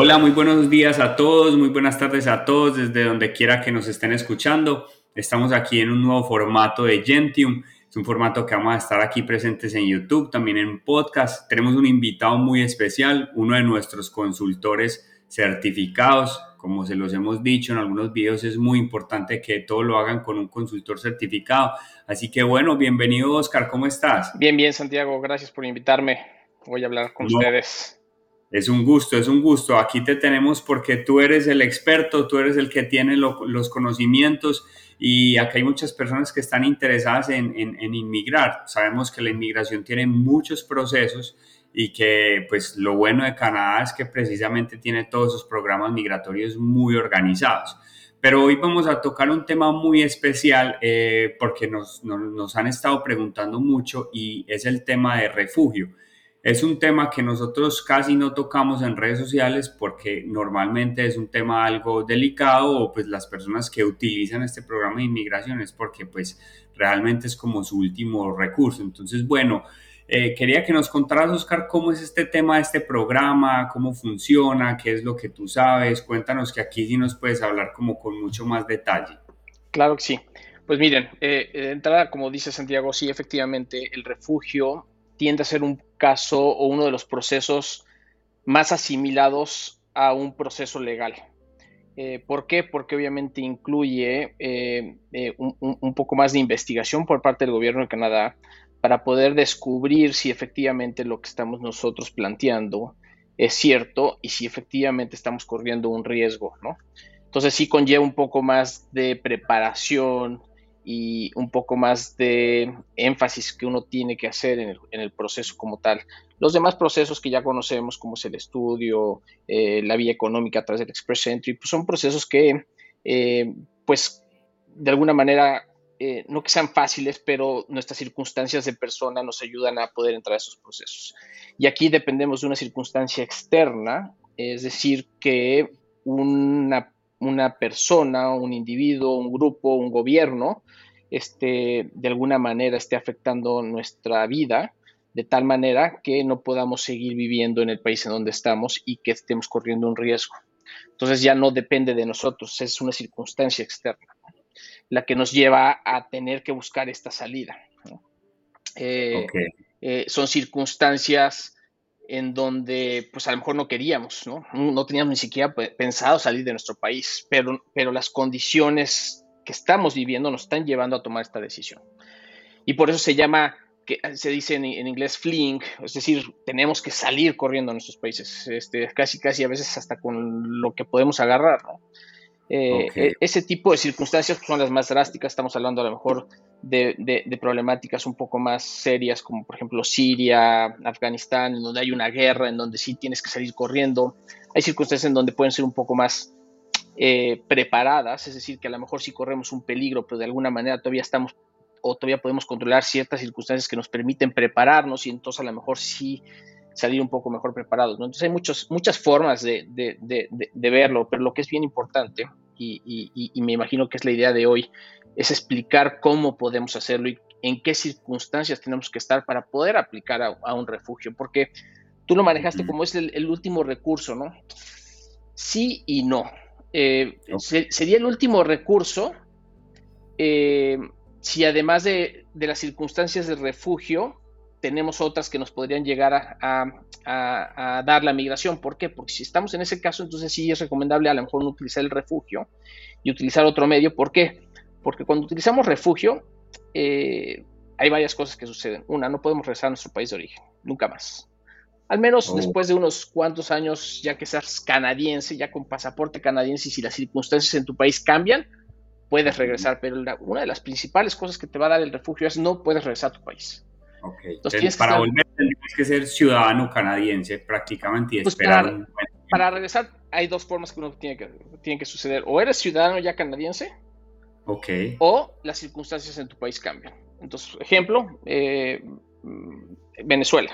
Hola, muy buenos días a todos, muy buenas tardes a todos desde donde quiera que nos estén escuchando. Estamos aquí en un nuevo formato de Gentium. Es un formato que vamos a estar aquí presentes en YouTube, también en podcast. Tenemos un invitado muy especial, uno de nuestros consultores certificados. Como se los hemos dicho en algunos videos, es muy importante que todo lo hagan con un consultor certificado. Así que bueno, bienvenido Oscar, ¿cómo estás? Bien, bien Santiago, gracias por invitarme. Voy a hablar con ustedes. Es un gusto, es un gusto. Aquí te tenemos porque tú eres el experto, tú eres el que tiene los conocimientos y acá hay muchas personas que están interesadas en, inmigrar. Sabemos que la inmigración tiene muchos procesos y que pues lo bueno de Canadá es que precisamente tiene todos sus programas migratorios muy organizados. Pero hoy vamos a tocar un tema muy especial eh, porque nos han estado preguntando mucho y es el tema de refugio. Es un tema que nosotros casi no tocamos en redes sociales porque normalmente es un tema algo delicado o pues las personas que utilizan este programa de inmigración es porque pues realmente es como su último recurso. Entonces, bueno, eh, quería que nos contaras, Oscar, cómo es este tema este programa, cómo funciona, qué es lo que tú sabes. Cuéntanos que aquí sí nos puedes hablar como con mucho más detalle. Claro que sí. Pues miren, eh, de entrada, como dice Santiago, sí, efectivamente, el refugio tiende a ser un caso o uno de los procesos más asimilados a un proceso legal. Eh, ¿Por qué? Porque obviamente incluye eh, eh, un, poco más de investigación por parte del gobierno de Canadá para poder descubrir si efectivamente lo que estamos nosotros planteando es cierto y si efectivamente estamos corriendo un riesgo, ¿no? Entonces sí conlleva un poco más de preparación, y un poco más de énfasis que uno tiene que hacer en el, proceso como tal. Los demás procesos que ya conocemos, como es el estudio, eh, la vía económica a través del Express Entry, pues son procesos que, eh, pues, de alguna manera, eh, no que sean fáciles, pero nuestras circunstancias de persona nos ayudan a poder entrar a esos procesos. Y aquí dependemos de una circunstancia externa, es decir, que una una persona, un individuo, un grupo, un gobierno, este, de alguna manera esté afectando nuestra vida de tal manera que no podamos seguir viviendo en el país en donde estamos y que estemos corriendo un riesgo. Entonces ya no depende de nosotros, es una circunstancia externa la que nos lleva a tener que buscar esta salida. Eh, eh, son circunstancias en donde pues a lo mejor no queríamos, ¿no? No teníamos ni siquiera pensado salir de nuestro país, pero, pero las condiciones que estamos viviendo nos están llevando a tomar esta decisión. Y por eso se llama, que se dice en, inglés fleeing, es decir, tenemos que salir corriendo a nuestros países, este, casi casi a veces hasta con lo que podemos agarrar, ¿no? Eh, e, ese tipo de circunstancias son las más drásticas, estamos hablando a lo mejor de, problemáticas un poco más serias, como por ejemplo Siria, Afganistán, en donde hay una guerra, en donde sí tienes que salir corriendo. Hay circunstancias en donde pueden ser un poco más eh, preparadas, es decir, que a lo mejor sí corremos un peligro, pero de alguna manera todavía estamos o todavía podemos controlar ciertas circunstancias que nos permiten prepararnos y entonces a lo mejor sí salir un poco mejor preparados. Entonces hay muchos, muchas formas de, verlo, pero lo que es bien importante, y, me imagino que es la idea de hoy, es explicar cómo podemos hacerlo y en qué circunstancias tenemos que estar para poder aplicar a, un refugio, porque tú lo manejaste como es el, último recurso, ¿no? Sí y no. Eh, sería el último recurso eh, si además de, de las circunstancias de refugio, tenemos otras que nos podrían llegar a, dar la migración. ¿Por qué? Porque si estamos en ese caso, entonces sí es recomendable a lo mejor no utilizar el refugio y utilizar otro medio. ¿Por qué? Porque cuando utilizamos refugio, eh, hay varias cosas que suceden. Una, no podemos regresar a nuestro país de origen, nunca más. Al menos oh. después de unos cuantos años, ya que seas canadiense, ya con pasaporte canadiense, y si las circunstancias en tu país cambian, puedes regresar. Pero una de las principales cosas que te va a dar el refugio es no puedes regresar a tu país. Entonces, para volver tienes que ser ciudadano canadiense prácticamente y pues esperar para, regresar hay dos formas que uno tiene que, tiene que suceder. O eres ciudadano ya canadiense. O las circunstancias en tu país cambian. Entonces, ejemplo, eh, Venezuela.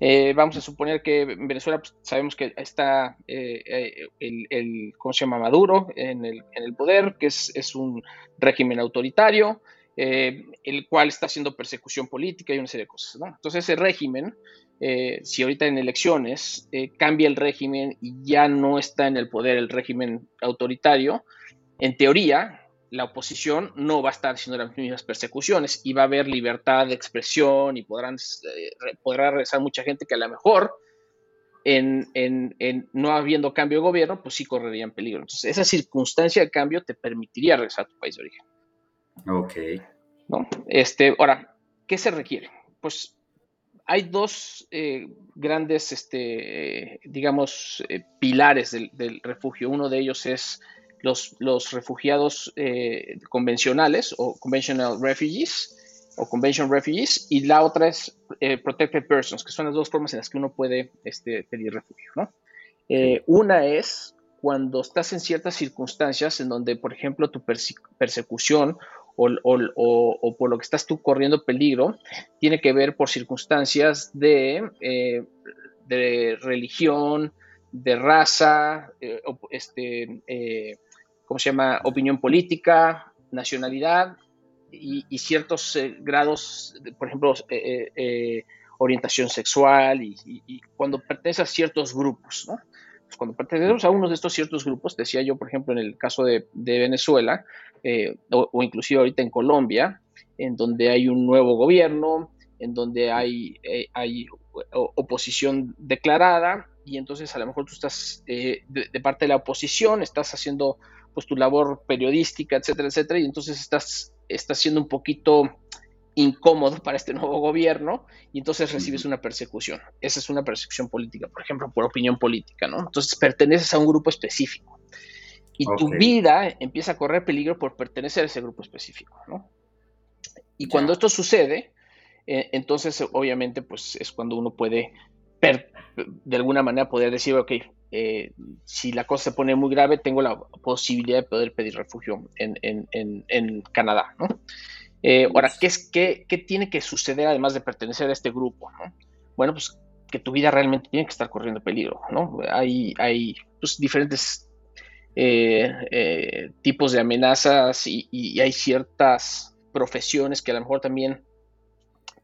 Eh, vamos a suponer que en Venezuela pues, sabemos que está eh, el, el, ¿cómo se llama? Maduro en el, en el poder, que es, es, un régimen autoritario, eh, el cual está haciendo persecución política y una serie de cosas. ¿no? Entonces ese régimen, eh, si ahorita en elecciones cambia el régimen y ya no está en el poder el régimen autoritario, en teoría la oposición no va a estar haciendo las mismas persecuciones y va a haber libertad de expresión y podrán, podrá regresar mucha gente que a lo mejor en, no habiendo cambio de gobierno, pues sí correrían peligro. Entonces, esa circunstancia de cambio te permitiría regresar a tu país de origen. Ok. ¿No? Este, ahora, ¿qué se requiere? Pues hay dos eh, grandes, este, digamos, eh, pilares del, refugio. Uno de ellos es los, los refugiados eh, convencionales o conventional refugees, o Convention Refugees, y la otra es Protected Persons, que son las dos formas en las que uno puede este, pedir refugio. ¿no? Una es cuando estás en ciertas circunstancias en donde, por ejemplo, tu persecución o, por lo que estás tú corriendo peligro tiene que ver por circunstancias de, eh, de religión, de raza, este, ¿cómo se llama? Opinión política, nacionalidad y, ciertos eh, grados, por ejemplo, eh, eh, orientación sexual y, cuando perteneces a ciertos grupos, ¿no? Pues cuando pertenecemos a uno de estos ciertos grupos, decía yo, por ejemplo, en el caso de, Venezuela, o, inclusive ahorita en Colombia, en donde hay un nuevo gobierno, en donde hay, hay oposición declarada, y entonces a lo mejor tú estás de, de, parte de la oposición, estás haciendo pues tu labor periodística, etcétera, etcétera, y entonces estás está siendo un poquito incómodo para este nuevo gobierno y entonces recibes una persecución. Esa es una persecución política, por ejemplo, por opinión política, ¿no? Entonces perteneces a un grupo específico y tu vida empieza a correr peligro por pertenecer a ese grupo específico, ¿no? Y cuando esto sucede, eh, entonces obviamente pues es cuando uno puede de alguna manera poder decir, ok, eh, si la cosa se pone muy grave, tengo la posibilidad de poder pedir refugio en, Canadá. ¿no? Eh, ahora, ¿qué, es, qué, tiene que suceder además de pertenecer a este grupo? Bueno, pues que tu vida realmente tiene que estar corriendo peligro. ¿no? Hay, hay pues, diferentes eh, tipos de amenazas y hay ciertas profesiones que a lo mejor también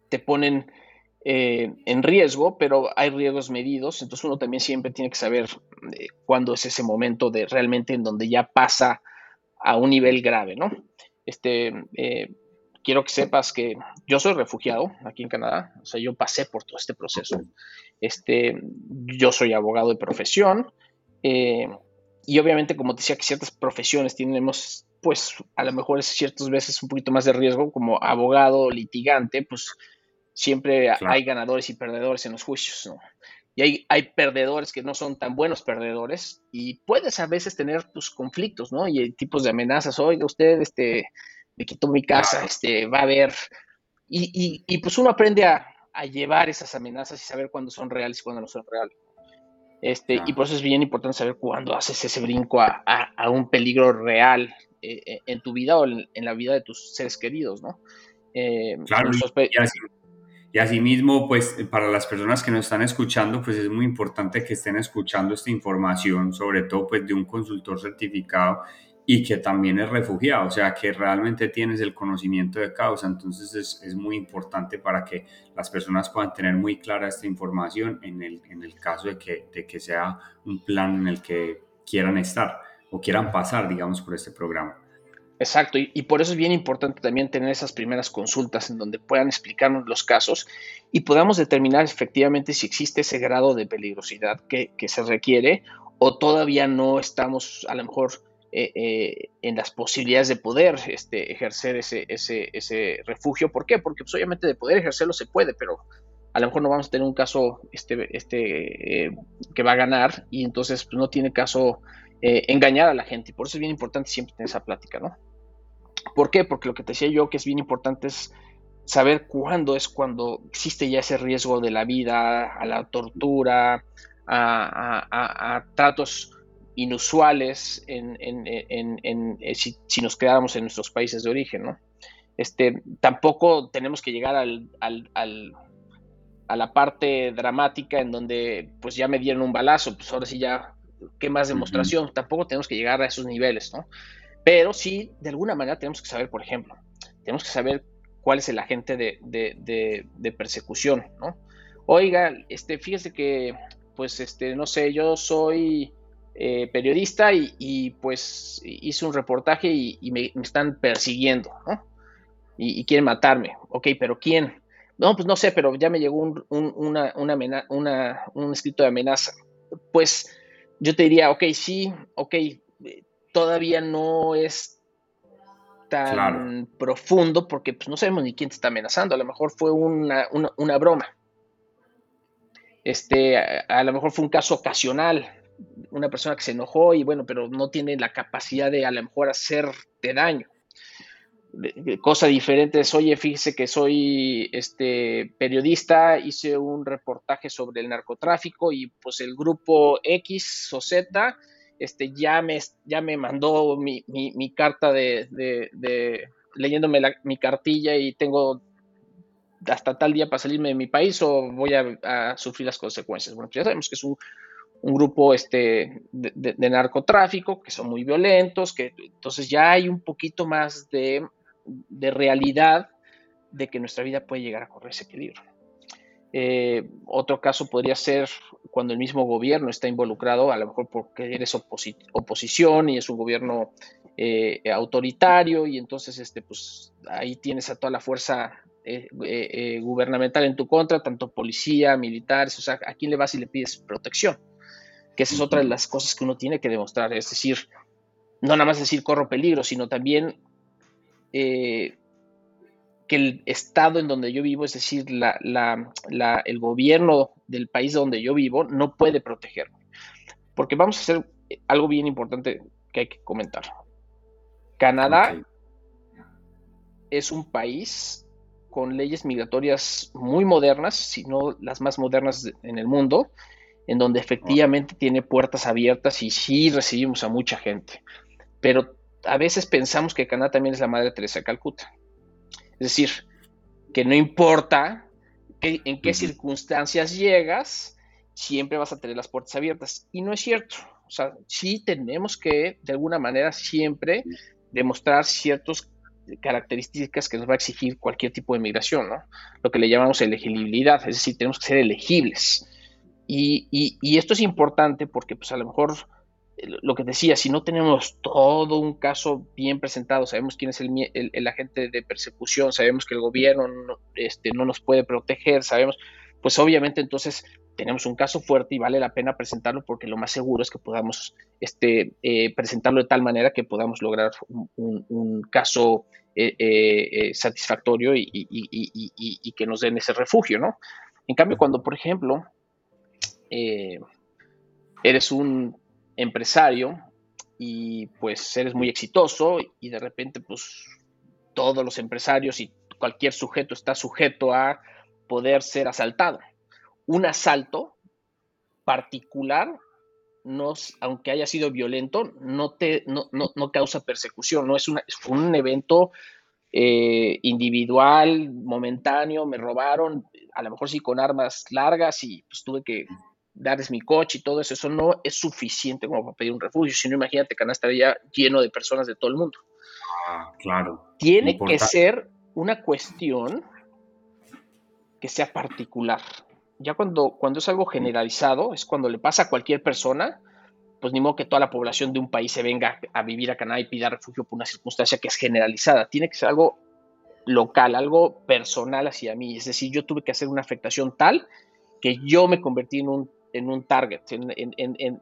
te ponen eh, en riesgo, pero hay riesgos medidos, entonces uno también siempre tiene que saber eh, cuándo es ese momento de realmente en donde ya pasa a un nivel grave, ¿no? Este, eh, quiero que sepas que yo soy refugiado aquí en Canadá, o sea, yo pasé por todo este proceso. Este, yo soy abogado de profesión y obviamente, como te decía, que ciertas profesiones tenemos, pues, a lo mejor ciertas veces un poquito más de riesgo, como abogado, litigante, pues siempre hay ganadores y perdedores en los juicios, ¿no? Y hay, hay, perdedores que no son tan buenos perdedores y puedes a veces tener tus conflictos, ¿no? Y hay tipos de amenazas, oiga, usted, este, me quitó mi casa, este, va a haber... Y, y, pues uno aprende a, a, llevar esas amenazas y saber cuándo son reales y cuándo no son reales. Este, Y por eso es bien importante saber cuándo haces ese brinco a, a, un peligro real eh, eh, en tu vida o en, la vida de tus seres queridos, ¿no? Eh, claro, y así, y asimismo, pues para las personas que nos están escuchando, pues es muy importante que estén escuchando esta información, sobre todo pues de un consultor certificado y que también es refugiado, o sea, que realmente tienes el conocimiento de causa. Entonces es, es muy importante para que las personas puedan tener muy clara esta información en el, en el caso de que, de que sea un plan en el que quieran estar o quieran pasar, digamos, por este programa. Exacto, y, por eso es bien importante también tener esas primeras consultas en donde puedan explicarnos los casos y podamos determinar efectivamente si existe ese grado de peligrosidad que, se requiere o todavía no estamos a lo mejor eh, eh, en las posibilidades de poder este, ejercer ese, ese, ese, refugio. ¿Por qué? Porque pues, obviamente de poder ejercerlo se puede, pero a lo mejor no vamos a tener un caso este, este, eh, que va a ganar y entonces pues, no tiene caso engañar a la gente. Y por eso es bien importante siempre tener esa plática, ¿no? ¿Por qué? Porque lo que te decía yo que es bien importante es saber cuándo es cuando existe ya ese riesgo de la vida, a la tortura, a, tratos inusuales en, eh, si, nos quedáramos en nuestros países de origen, ¿no? Este, tampoco tenemos que llegar al, a la parte dramática en donde pues ya me dieron un balazo, pues ahora sí ya, ¿qué más demostración? Tampoco tenemos que llegar a esos niveles, ¿no? Pero sí, de alguna manera tenemos que saber, por ejemplo, tenemos que saber cuál es el agente de, persecución, ¿no? Oiga, este, fíjese que, pues, este, no sé, yo soy eh, periodista y, pues hice un reportaje y, me, están persiguiendo, ¿no? Y, quieren matarme. Ok, pero ¿quién? No, pues no sé, pero ya me llegó un, una, un escrito de amenaza. Pues yo te diría, ok, sí, ok, todavía no es tan profundo porque pues, no sabemos ni quién te está amenazando. A lo mejor fue una, broma. Este, a, lo mejor fue un caso ocasional, una persona que se enojó y bueno, pero no tiene la capacidad de a lo mejor hacerte daño. Cosa diferente es, oye, fíjese que soy este, periodista, hice un reportaje sobre el narcotráfico y pues el grupo X o Z este, ya, me, ya me mandó mi, carta de, leyéndome mi cartilla y tengo hasta tal día para salirme de mi país o voy a, sufrir las consecuencias. Bueno, pues ya sabemos que es un, grupo este, de, narcotráfico, que son muy violentos, que entonces ya hay un poquito más de, de realidad de que nuestra vida puede llegar a correr ese peligro. Eh, otro caso podría ser cuando el mismo gobierno está involucrado, a lo mejor porque eres oposición y es un gobierno eh, autoritario y entonces este, pues, ahí tienes a toda la fuerza eh, gubernamental en tu contra, tanto policía, militares, o sea, ¿a quién le vas y le pides protección? Que esa es otra de las cosas que uno tiene que demostrar, es decir, no nada más decir corro peligro, sino también que el estado en donde yo vivo, es decir, el gobierno del país donde yo vivo, no puede protegerme. Porque vamos a hacer algo bien importante que hay que comentar. Canadá es un país con leyes migratorias muy modernas, si no las más modernas en el mundo, en donde efectivamente tiene puertas abiertas y sí recibimos a mucha gente. Pero a veces pensamos que Canadá también es la Madre Teresa de Calcuta. Es decir, que no importa en qué circunstancias llegas, siempre vas a tener las puertas abiertas. Y no es cierto. O sea, sí tenemos que, de alguna manera, siempre demostrar ciertas características que nos va a exigir cualquier tipo de migración, ¿no? Lo que le llamamos elegibilidad, es decir, tenemos que ser elegibles. Y, y esto es importante porque, pues, a lo mejor lo que decía, si no tenemos todo un caso bien presentado, sabemos quién es el, agente de persecución, sabemos que el gobierno no, este, no nos puede proteger, sabemos, pues obviamente entonces tenemos un caso fuerte y vale la pena presentarlo porque lo más seguro es que podamos este, eh, presentarlo de tal manera que podamos lograr un, caso eh, eh, satisfactorio y, y, que nos den ese refugio, ¿no? En cambio, cuando, por ejemplo, eres un empresario y pues eres muy exitoso y de repente pues todos los empresarios y cualquier sujeto está sujeto a poder ser asaltado. Un asalto particular, no, aunque haya sido violento, no, te, no, causa persecución, no es, una, un evento eh, individual, momentáneo, me robaron, a lo mejor sí con armas largas y pues tuve que darles mi coche y todo eso, eso no es suficiente como para pedir un refugio, sino imagínate que estaría lleno de personas de todo el mundo. Ah, claro. Tiene que ser una cuestión que sea particular. Ya cuando, cuando es algo generalizado, es cuando le pasa a cualquier persona, pues ni modo que toda la población de un país se venga a vivir a Canadá y pida refugio por una circunstancia que es generalizada. Tiene que ser algo local, algo personal hacia mí. Es decir, yo tuve que hacer una afectación tal que yo me convertí en un en un target,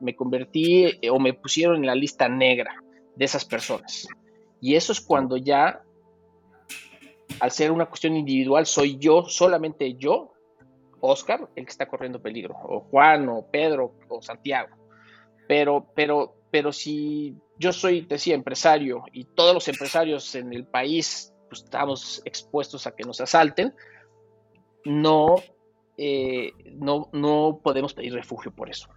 me convertí eh, o me pusieron en la lista negra de esas personas. Y eso es cuando ya, al ser una cuestión individual, soy yo, solamente yo, Oscar, el que está corriendo peligro, o Juan, o Pedro, o Santiago. Pero, pero, pero si yo soy, decía, empresario y todos los empresarios en el país pues, estamos expuestos a que nos asalten, no eh, no, no podemos pedir refugio por eso.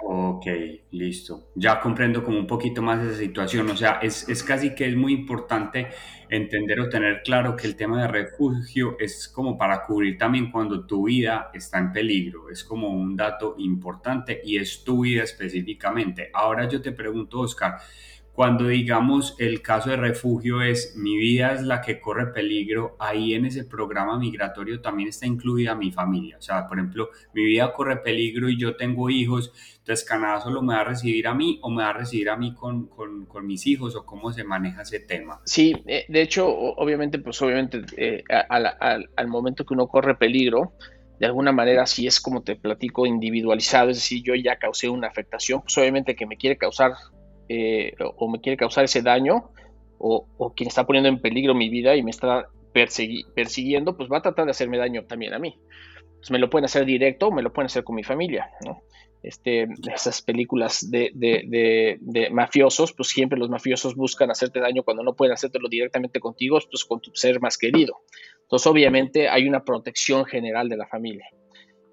Ok, listo. Ya comprendo como un poquito más esa situación. O sea, es, es, casi que es muy importante entender o tener claro que el tema de refugio es como para cubrir también cuando tu vida está en peligro. Es como un dato importante y es tu vida específicamente. Ahora yo te pregunto, Oscar, cuando digamos el caso de refugio es mi vida es la que corre peligro, ahí en ese programa migratorio también está incluida mi familia. O sea, por ejemplo, mi vida corre peligro y yo tengo hijos, entonces Canadá solo me va a recibir a mí o me va a recibir a mí con, con, con mis hijos o cómo se maneja ese tema. Sí, eh, de hecho, obviamente, pues obviamente eh, al, al, momento que uno corre peligro, de alguna manera, si es como te platico, individualizado, es decir, yo ya causé una afectación, pues obviamente que me quiere causar eh, o me quiere causar ese daño, o, quien está poniendo en peligro mi vida y me está persiguiendo, pues va a tratar de hacerme daño también a mí. Pues me lo pueden hacer directo, me lo pueden hacer con mi familia, Este, esas películas de, de, mafiosos, pues siempre los mafiosos buscan hacerte daño cuando no pueden hacértelo directamente contigo, pues con tu ser más querido. Entonces, obviamente, hay una protección general de la familia.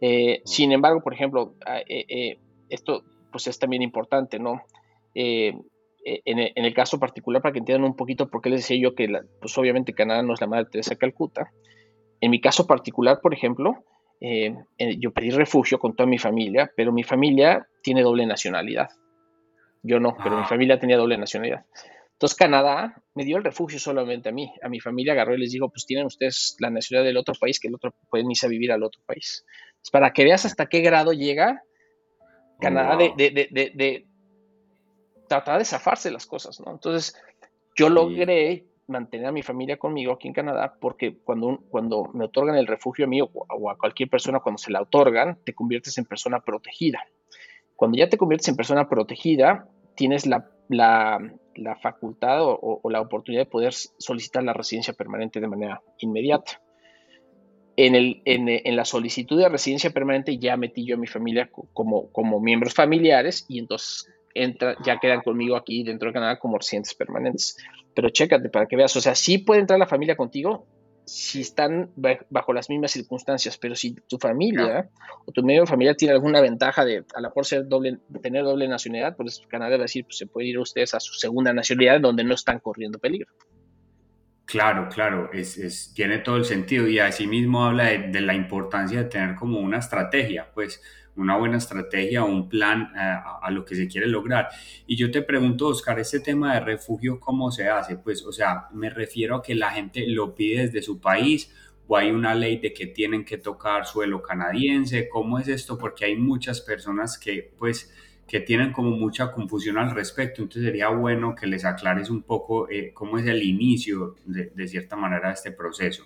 Eh, sin embargo, por ejemplo, eh, esto pues es también importante, ¿no? Eh, eh, en, el caso particular, para que entiendan un poquito por qué les decía yo que, pues obviamente Canadá no es la Madre Teresa de Calcuta. En mi caso particular, por ejemplo, eh, yo pedí refugio con toda mi familia, pero mi familia tiene doble nacionalidad. Yo no, pero mi ah. familia tenía doble nacionalidad. Entonces Canadá me dio el refugio solamente a mí. A mi familia agarró y les dijo, pues tienen ustedes la nacionalidad del otro país, que el otro pueden irse a vivir al otro país. para que veas hasta qué grado llega Canadá de, de, tratar de zafarse las cosas, ¿no? Entonces, yo logré mantener a mi familia conmigo aquí en Canadá porque cuando, cuando me otorgan el refugio a mí o, a cualquier persona, cuando se la otorgan, te conviertes en persona protegida. Cuando ya te conviertes en persona protegida, tienes la, facultad o, la oportunidad de poder solicitar la residencia permanente de manera inmediata. En, el, en, la solicitud de residencia permanente ya metí yo a mi familia como, como miembros familiares y entonces entra, ya quedan conmigo aquí dentro de Canadá como residentes permanentes. Pero chécate para que veas, o sea, sí puede entrar la familia contigo si están bajo las mismas circunstancias, pero si tu familia o tu medio de familia tiene alguna ventaja de a lo mejor ser doble, tener doble nacionalidad, pues Canadá va a decir, pues se puede ir ustedes a su segunda nacionalidad donde no están corriendo peligro. Claro, claro, es, tiene todo el sentido y asimismo habla de, de, la importancia de tener como una estrategia, pues una buena estrategia o un plan eh, a, lo que se quiere lograr. Y yo te pregunto, Oscar, este tema de refugio, ¿cómo se hace? Pues, o sea, me refiero a que la gente lo pide desde su país o hay una ley de que tienen que tocar suelo canadiense. ¿Cómo es esto? Porque hay muchas personas que, pues, que tienen como mucha confusión al respecto. Entonces sería bueno que les aclares un poco eh, cómo es el inicio, de, de cierta manera, de este proceso.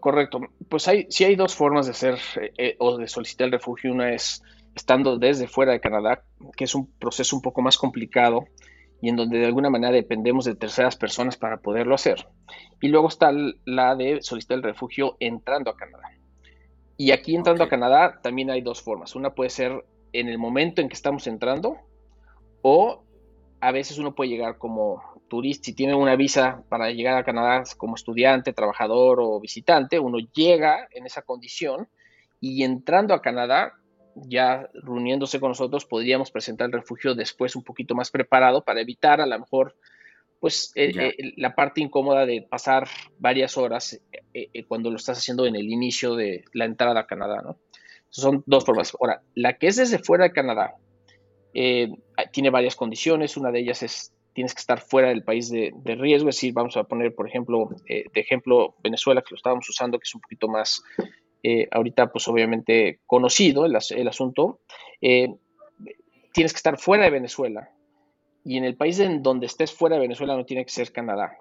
Correcto. Pues hay, sí hay dos formas de hacer eh, eh, o de solicitar el refugio. Una es estando desde fuera de Canadá, que es un proceso un poco más complicado y en donde de alguna manera dependemos de terceras personas para poderlo hacer. Y luego está la de solicitar el refugio entrando a Canadá. Y aquí entrando a Canadá también hay dos formas. Una puede ser en el momento en que estamos entrando o a veces uno puede llegar como turista, si tiene una visa para llegar a Canadá como estudiante, trabajador o visitante, uno llega en esa condición y entrando a Canadá, ya reuniéndose con nosotros, podríamos presentar el refugio después un poquito más preparado para evitar a lo mejor pues eh, eh, la parte incómoda de pasar varias horas eh, cuando lo estás haciendo en el inicio de la entrada a Canadá, ¿no? Son dos formas. Ahora, la que es desde fuera de Canadá, tiene varias condiciones. Una de ellas es tienes que estar fuera del país de, riesgo, es decir, vamos a poner, por ejemplo, eh, de ejemplo Venezuela, que lo estábamos usando, que es un poquito más, eh, ahorita, pues obviamente conocido el, asunto, eh, tienes que estar fuera de Venezuela y en el país en donde estés fuera de Venezuela no tiene que ser Canadá.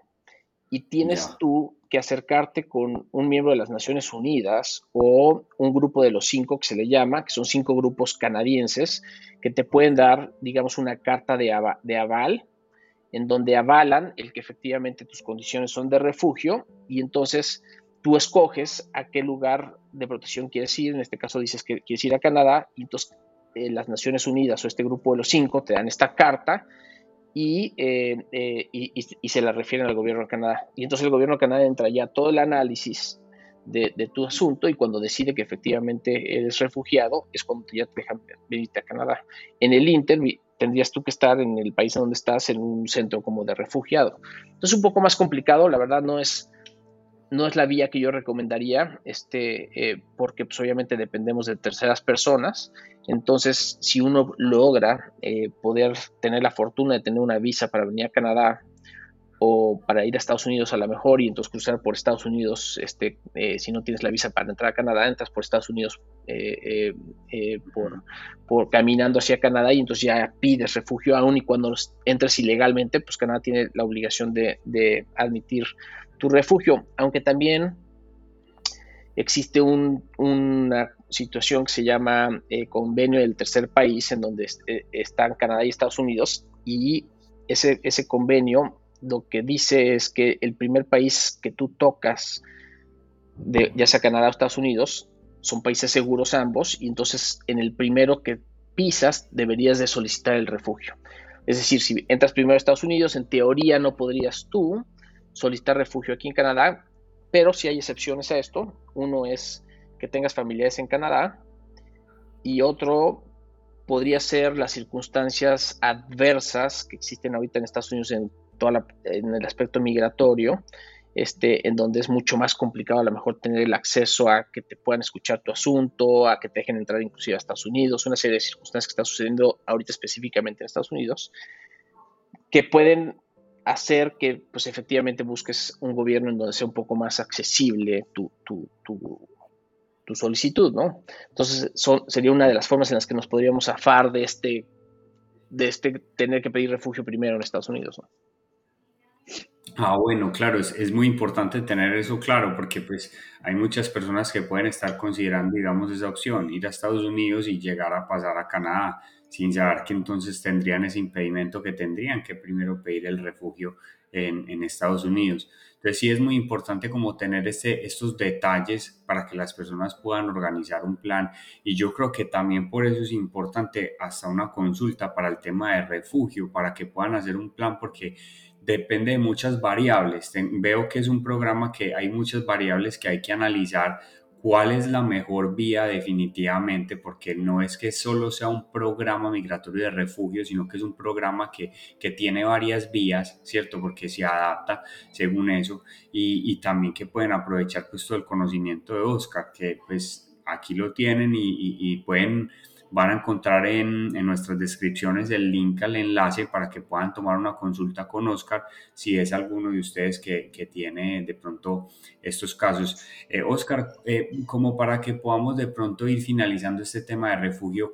Y tienes tú que acercarte con un miembro de las Naciones Unidas o un grupo de los cinco que se le llama, que son cinco grupos canadienses, que te pueden dar, digamos, una carta de, de aval en donde avalan el que efectivamente tus condiciones son de refugio y entonces tú escoges a qué lugar de protección quieres ir, en este caso dices que quieres ir a Canadá y entonces eh, las Naciones Unidas o este grupo de los cinco te dan esta carta y, eh, eh, y, se la refieren al gobierno de Canadá. Y entonces el gobierno de Canadá entra ya todo el análisis de, de, tu asunto y cuando decide que efectivamente eres refugiado es cuando ya te dejan venirte a Canadá. En el Inter tendrías tú que estar en el país donde estás en un centro como de refugiado. Entonces, un poco más complicado, la verdad no es, no es la vía que yo recomendaría, este, eh, porque pues, obviamente dependemos de terceras personas. Entonces, si uno logra eh, poder tener la fortuna de tener una visa para venir a Canadá o para ir a Estados Unidos a lo mejor y entonces cruzar por Estados Unidos, este, eh, si no tienes la visa para entrar a Canadá, entras por Estados Unidos por, por, caminando hacia Canadá y entonces ya pides refugio aún y cuando entres ilegalmente, pues Canadá tiene la obligación de, de admitir tu refugio, aunque también existe una situación que se llama eh, convenio del tercer país, en donde eh, están Canadá y Estados Unidos, y ese, ese convenio lo que dice es que el primer país que tú tocas, ya sea Canadá o Estados Unidos, son países seguros ambos, y entonces en el primero que pisas deberías de solicitar el refugio. Es decir, si entras primero a Estados Unidos, en teoría no podrías tú solicitar refugio aquí en Canadá, pero si hay excepciones a esto. Uno es que tengas familiares en Canadá y otro podría ser las circunstancias adversas que existen ahorita en Estados Unidos en, toda en el aspecto migratorio, este, en donde es mucho más complicado a lo mejor tener el acceso a que te puedan escuchar tu asunto, a que te dejen entrar inclusive a Estados Unidos, una serie de circunstancias que están sucediendo ahorita específicamente en Estados Unidos, que pueden hacer que pues efectivamente busques un gobierno en donde sea un poco más accesible tu, solicitud, ¿no? Entonces son, sería una de las formas en las que nos podríamos afar de este, de este tener que pedir refugio primero en Estados Unidos, ¿no? Ah, bueno, claro, es, es, muy importante tener eso claro porque pues hay muchas personas que pueden estar considerando, digamos, esa opción, ir a Estados Unidos y llegar a pasar a Canadá sin saber que entonces tendrían ese impedimento que tendrían que primero pedir el refugio en, en Estados Unidos. Entonces sí es muy importante como tener este, estos detalles para que las personas puedan organizar un plan y yo creo que también por eso es importante hasta una consulta para el tema de refugio, para que puedan hacer un plan porque depende de muchas variables. veo que es un programa que hay muchas variables que hay que analizar cuál es la mejor vía definitivamente, porque no es que solo sea un programa migratorio de refugio, sino que es un programa que, que tiene varias vías, ¿cierto? Porque se adapta según eso y, y también que pueden aprovechar pues todo el conocimiento de Oscar, que pues aquí lo tienen y, y pueden Van a encontrar en, nuestras descripciones el link al enlace para que puedan tomar una consulta con Oscar si es alguno de ustedes que, tiene de pronto estos casos. Eh, Oscar, eh, como para que podamos de pronto ir finalizando este tema de refugio,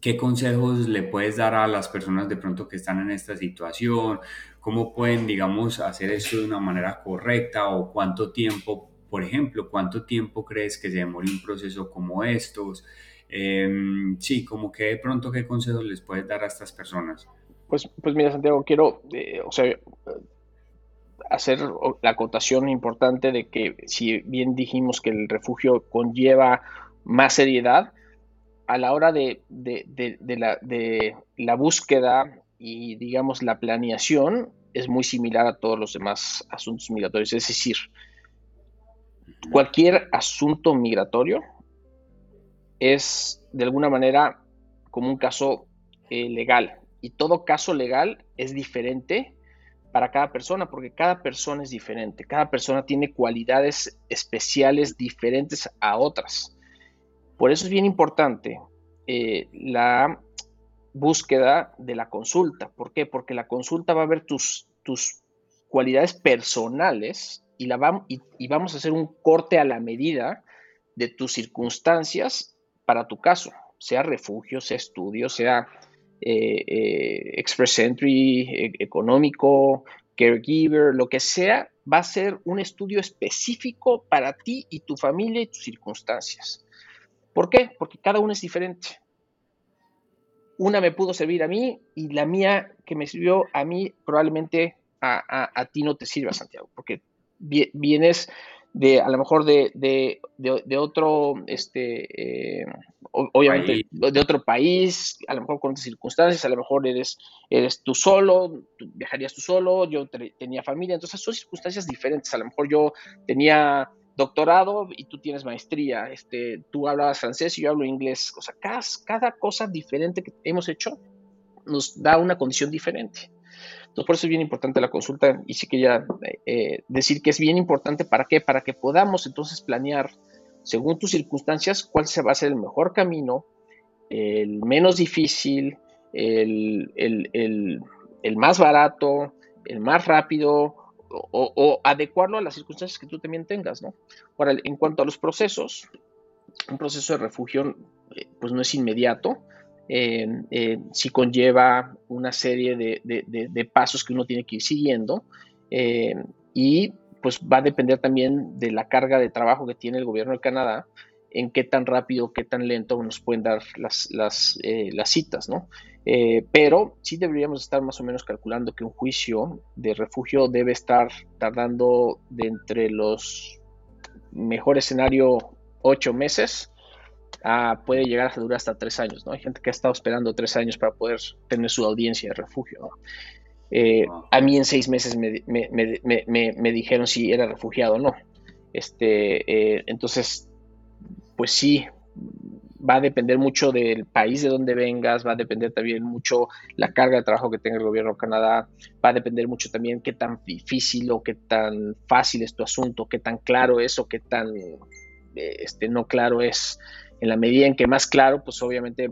¿qué consejos le puedes dar a las personas de pronto que están en esta situación? ¿Cómo pueden, digamos, hacer esto de una manera correcta o cuánto tiempo, por ejemplo, cuánto tiempo crees que se demore un proceso como estos? Em, sí, como que de pronto, ¿qué consejos les puedes dar a estas personas? Pues, pues mira, Santiago, quiero, eh, o sea, hacer la acotación importante de que si bien dijimos que el refugio conlleva más seriedad, a la hora de, la, de la búsqueda y digamos la planeación es muy similar a todos los demás asuntos migratorios. Es decir, cualquier asunto migratorio es de alguna manera como un caso eh, legal. Y todo caso legal es diferente para cada persona, porque cada persona es diferente, cada persona tiene cualidades especiales diferentes a otras. Por eso es bien importante eh, la búsqueda de la consulta. ¿Por qué? Porque la consulta va a ver tus, tus cualidades personales y, la y vamos a hacer un corte a la medida de tus circunstancias para tu caso, sea refugio, sea estudio, sea eh, eh, express entry, e, económico, caregiver, lo que sea, va a ser un estudio específico para ti y tu familia y tus circunstancias. ¿Por qué? Porque cada uno es diferente. Una me pudo servir a mí y la mía que me sirvió a mí probablemente a, ti no te sirva, Santiago, porque vienes de a lo mejor de, de, de, otro, este, eh, obviamente de otro país, a lo mejor con otras circunstancias, a lo mejor eres, eres tú solo, viajarías tú solo, yo tenía familia, entonces son circunstancias diferentes, a lo mejor yo tenía doctorado y tú tienes maestría, este, tú hablabas francés y yo hablo inglés, o sea, cada, cada cosa diferente que hemos hecho nos da una condición diferente. Entonces, por eso es bien importante la consulta y sí quería eh, decir que es bien importante para qué, para que podamos entonces planear según tus circunstancias cuál se va a ser el mejor camino, el menos difícil, el, el más barato, el más rápido o, adecuarlo a las circunstancias que tú también tengas, ¿no? Ahora, en cuanto a los procesos, un proceso de refugio eh, pues no es inmediato, eh, eh, sí conlleva una serie de, pasos que uno tiene que ir siguiendo y pues va a depender también de la carga de trabajo que tiene el gobierno de Canadá en qué tan rápido, qué tan lento nos pueden dar las, las, citas, ¿no? Eh, pero sí deberíamos estar más o menos calculando que un juicio de refugio debe estar tardando de entre los mejor escenario ocho meses puede llegar a durar hasta tres años, ¿no? Hay gente que ha estado esperando tres años para poder tener su audiencia de refugio, eh, A mí en seis meses me, me, dijeron si era refugiado o no. Este, eh, entonces, pues sí, va a depender mucho del país de donde vengas, va a depender también mucho la carga de trabajo que tenga el gobierno de Canadá, va a depender mucho también qué tan difícil o qué tan fácil es tu asunto, qué tan claro es o qué tan eh, este, no claro es. En la medida en que más claro, pues obviamente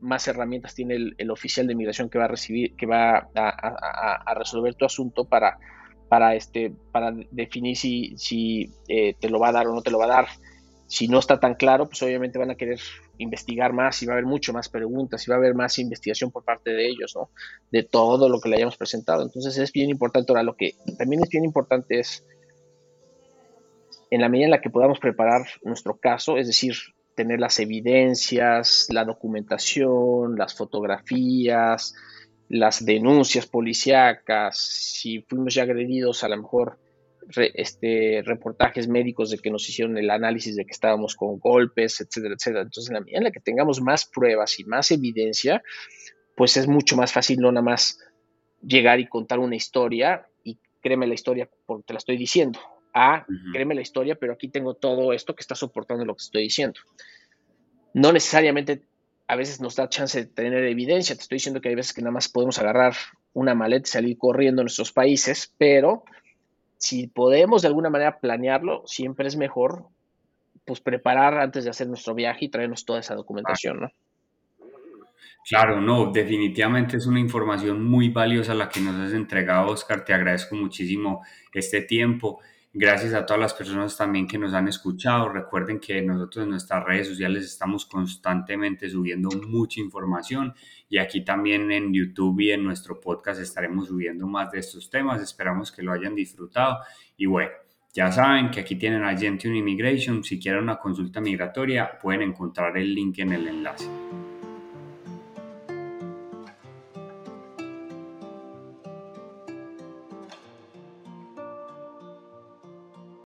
más herramientas tiene el, oficial de migración que va a recibir, que va a, resolver tu asunto para, para, este, para definir si, si eh, te lo va a dar o no te lo va a dar. Si no está tan claro, pues obviamente van a querer investigar más y va a haber mucho más preguntas y va a haber más investigación por parte de ellos, ¿no? De todo lo que le hayamos presentado. Entonces es bien importante. Ahora, lo que también es bien importante es, en la medida en la que podamos preparar nuestro caso, es decir, tener las evidencias, la documentación, las fotografías, las denuncias policíacas, si fuimos ya agredidos, a lo mejor este, reportajes médicos de que nos hicieron el análisis de que estábamos con golpes, etcétera, etcétera. Entonces, en la medida en la que tengamos más pruebas y más evidencia, pues es mucho más fácil no nada más llegar y contar una historia y créeme la historia porque te la estoy diciendo. Ah, créeme la historia, pero aquí tengo todo esto que está soportando lo que estoy diciendo. No necesariamente a veces nos da chance de tener evidencia. Te estoy diciendo que hay veces que nada más podemos agarrar una maleta y salir corriendo en nuestros países, pero si podemos de alguna manera planearlo, siempre es mejor pues preparar antes de hacer nuestro viaje y traernos toda esa documentación, ¿no? Claro, no, definitivamente es una información muy valiosa la que nos has entregado, Oscar. Te agradezco muchísimo este tiempo. Gracias a todas las personas también que nos han escuchado. Recuerden que nosotros en nuestras redes sociales estamos constantemente subiendo mucha información y aquí también en YouTube y en nuestro podcast estaremos subiendo más de estos temas. Esperamos que lo hayan disfrutado y bueno. Ya saben que aquí tienen a Gentium Immigration. Si quieren una consulta migratoria, pueden encontrar el link en el enlace.